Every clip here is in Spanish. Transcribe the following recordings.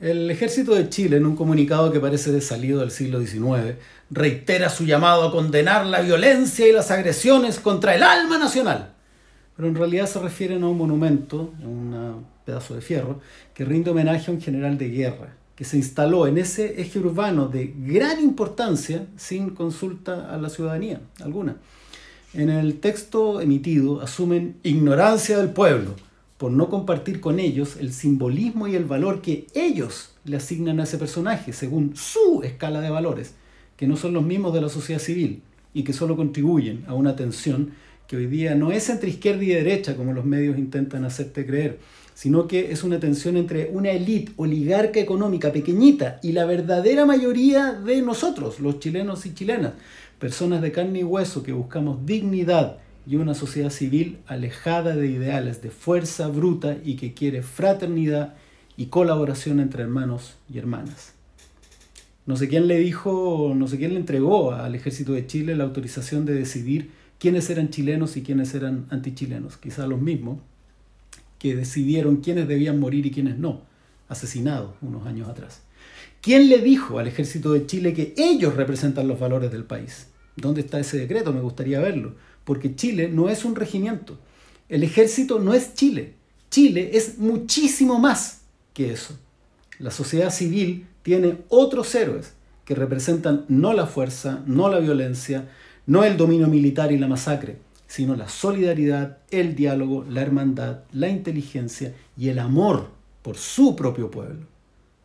El ejército de Chile, en un comunicado que parece de salido del siglo XIX, reitera su llamado a condenar la violencia y las agresiones contra el alma nacional. Pero en realidad se refieren a un monumento, un pedazo de fierro, que rinde homenaje a un general de guerra, que se instaló en ese eje urbano de gran importancia sin consulta a la ciudadanía alguna. En el texto emitido asumen ignorancia del pueblo por no compartir con ellos el simbolismo y el valor que ellos le asignan a ese personaje según su escala de valores, que no son los mismos de la sociedad civil y que solo contribuyen a una tensión que hoy día no es entre izquierda y derecha como los medios intentan hacerte creer, sino que es una tensión entre una élite oligarca económica pequeñita y la verdadera mayoría de nosotros, los chilenos y chilenas, personas de carne y hueso que buscamos dignidad, y una sociedad civil alejada de ideales de fuerza bruta y que quiere fraternidad y colaboración entre hermanos y hermanas. No sé quién le dijo, no sé quién le entregó al ejército de Chile la autorización de decidir quiénes eran chilenos y quiénes eran antichilenos. Quizá los mismos que decidieron quiénes debían morir y quiénes no, asesinados unos años atrás. ¿Quién le dijo al ejército de Chile que ellos representan los valores del país? ¿Dónde está ese decreto? Me gustaría verlo porque Chile no es un regimiento. El ejército no es Chile. Chile es muchísimo más que eso. La sociedad civil tiene otros héroes que representan no la fuerza, no la violencia, no el dominio militar y la masacre, sino la solidaridad, el diálogo, la hermandad, la inteligencia y el amor por su propio pueblo.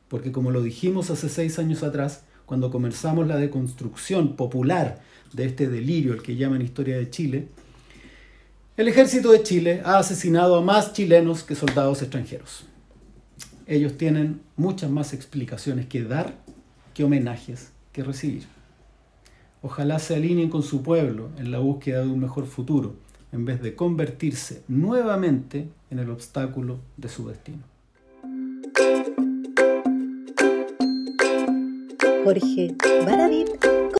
Porque como lo dijimos hace seis años atrás, cuando comenzamos la deconstrucción popular de este delirio, el que llaman historia de Chile, el ejército de Chile ha asesinado a más chilenos que soldados extranjeros. Ellos tienen muchas más explicaciones que dar que homenajes que recibir. Ojalá se alineen con su pueblo en la búsqueda de un mejor futuro, en vez de convertirse nuevamente en el obstáculo de su destino. Jorge Baradit